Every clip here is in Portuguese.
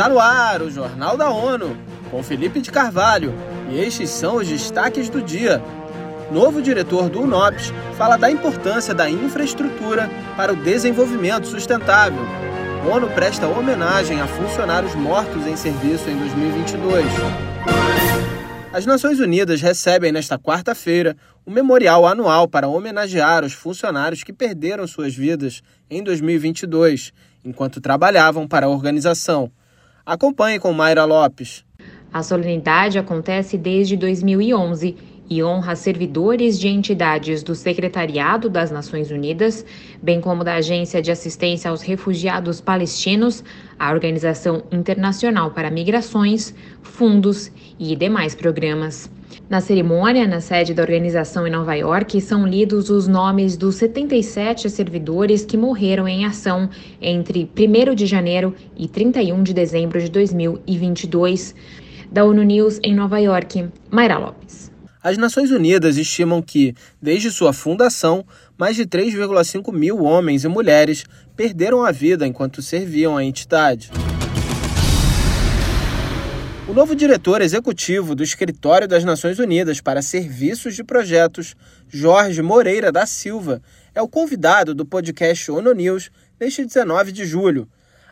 Está no ar o Jornal da ONU, com Felipe de Carvalho, e estes são os destaques do dia. Novo diretor do UNOPS fala da importância da infraestrutura para o desenvolvimento sustentável. ONU presta homenagem a funcionários mortos em serviço em 2022. As Nações Unidas recebem nesta quarta-feira um memorial anual para homenagear os funcionários que perderam suas vidas em 2022, enquanto trabalhavam para a organização. Acompanhe com Mayra Lopes. A solenidade acontece desde 2011 e honra servidores de entidades do Secretariado das Nações Unidas, bem como da Agência de Assistência aos Refugiados Palestinos, a Organização Internacional para Migrações, fundos e demais programas. Na cerimônia, na sede da organização em Nova York, são lidos os nomes dos 77 servidores que morreram em ação entre 1 de janeiro e 31 de dezembro de 2022. Da ONU News em Nova York, Mayra Lopes. As Nações Unidas estimam que, desde sua fundação, mais de 3,5 mil homens e mulheres perderam a vida enquanto serviam à entidade. O novo diretor executivo do Escritório das Nações Unidas para Serviços de Projetos, Jorge Moreira da Silva, é o convidado do podcast ONU News neste 19 de julho.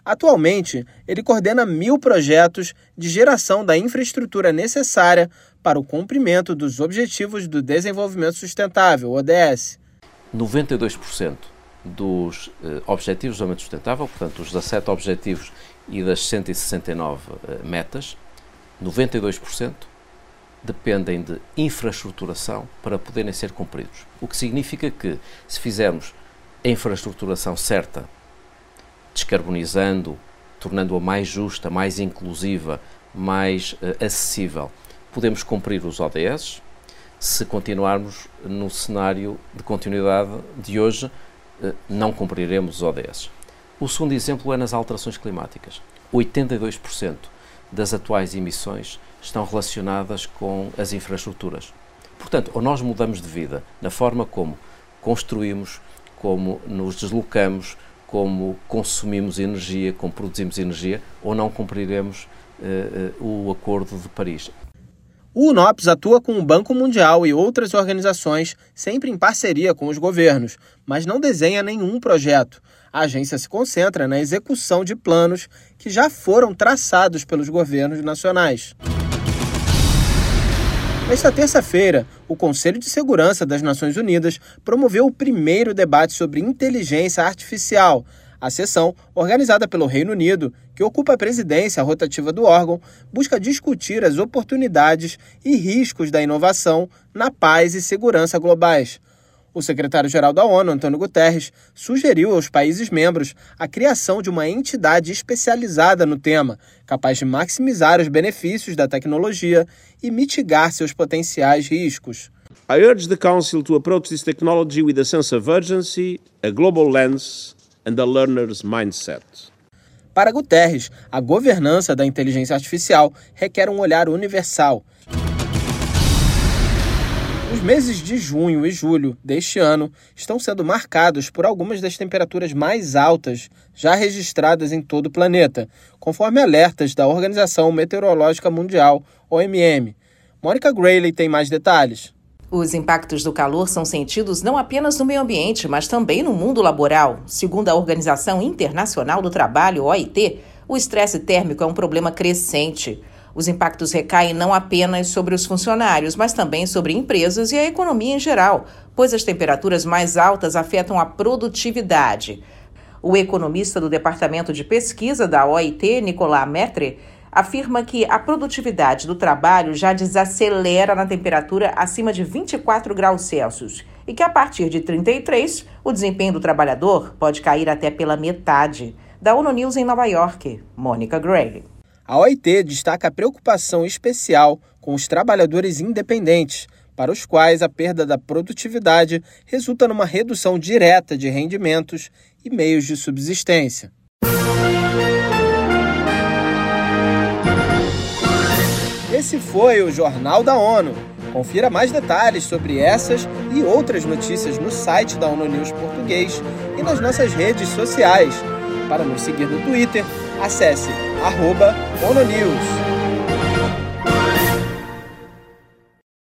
Atualmente, ele coordena mil projetos de geração da infraestrutura necessária para o cumprimento dos Objetivos do Desenvolvimento Sustentável, ODS. 92% dos eh, Objetivos de Desenvolvimento Sustentável, portanto, os 17 Objetivos e das 169 eh, metas, 92% dependem de infraestruturação para poderem ser cumpridos. O que significa que, se fizermos a infraestruturação certa descarbonizando, tornando-a mais justa, mais inclusiva, mais uh, acessível, podemos cumprir os ODS. Se continuarmos no cenário de continuidade de hoje, uh, não cumpriremos os ODS. O segundo exemplo é nas alterações climáticas. 82% das atuais emissões estão relacionadas com as infraestruturas. Portanto, ou nós mudamos de vida na forma como construímos, como nos deslocamos, como consumimos energia, como produzimos energia, ou não cumpriremos uh, uh, o Acordo de Paris. O UNOPS atua com o Banco Mundial e outras organizações, sempre em parceria com os governos, mas não desenha nenhum projeto. A agência se concentra na execução de planos que já foram traçados pelos governos nacionais. Nesta terça-feira, o Conselho de Segurança das Nações Unidas promoveu o primeiro debate sobre inteligência artificial. A sessão, organizada pelo Reino Unido, que ocupa a presidência rotativa do órgão, busca discutir as oportunidades e riscos da inovação na paz e segurança globais. O secretário-geral da ONU, Antônio Guterres, sugeriu aos países membros a criação de uma entidade especializada no tema, capaz de maximizar os benefícios da tecnologia e mitigar seus potenciais riscos. I urge the Council to approach this technology with a sense of urgency, a global lens and a learner's mindset. Para Guterres, a governança da inteligência artificial requer um olhar universal os meses de junho e julho deste ano estão sendo marcados por algumas das temperaturas mais altas já registradas em todo o planeta, conforme alertas da Organização Meteorológica Mundial, OMM. Mônica Grayley tem mais detalhes. Os impactos do calor são sentidos não apenas no meio ambiente, mas também no mundo laboral. Segundo a Organização Internacional do Trabalho, OIT, o estresse térmico é um problema crescente. Os impactos recaem não apenas sobre os funcionários, mas também sobre empresas e a economia em geral, pois as temperaturas mais altas afetam a produtividade. O economista do Departamento de Pesquisa da OIT, Nicolas Metre, afirma que a produtividade do trabalho já desacelera na temperatura acima de 24 graus Celsius e que a partir de 33 o desempenho do trabalhador pode cair até pela metade. Da ONU News em Nova York, Mônica Gray. A OIT destaca a preocupação especial com os trabalhadores independentes, para os quais a perda da produtividade resulta numa redução direta de rendimentos e meios de subsistência. Esse foi o Jornal da ONU. Confira mais detalhes sobre essas e outras notícias no site da ONU News Português e nas nossas redes sociais. Para nos seguir no Twitter, acesse arroba ONONews.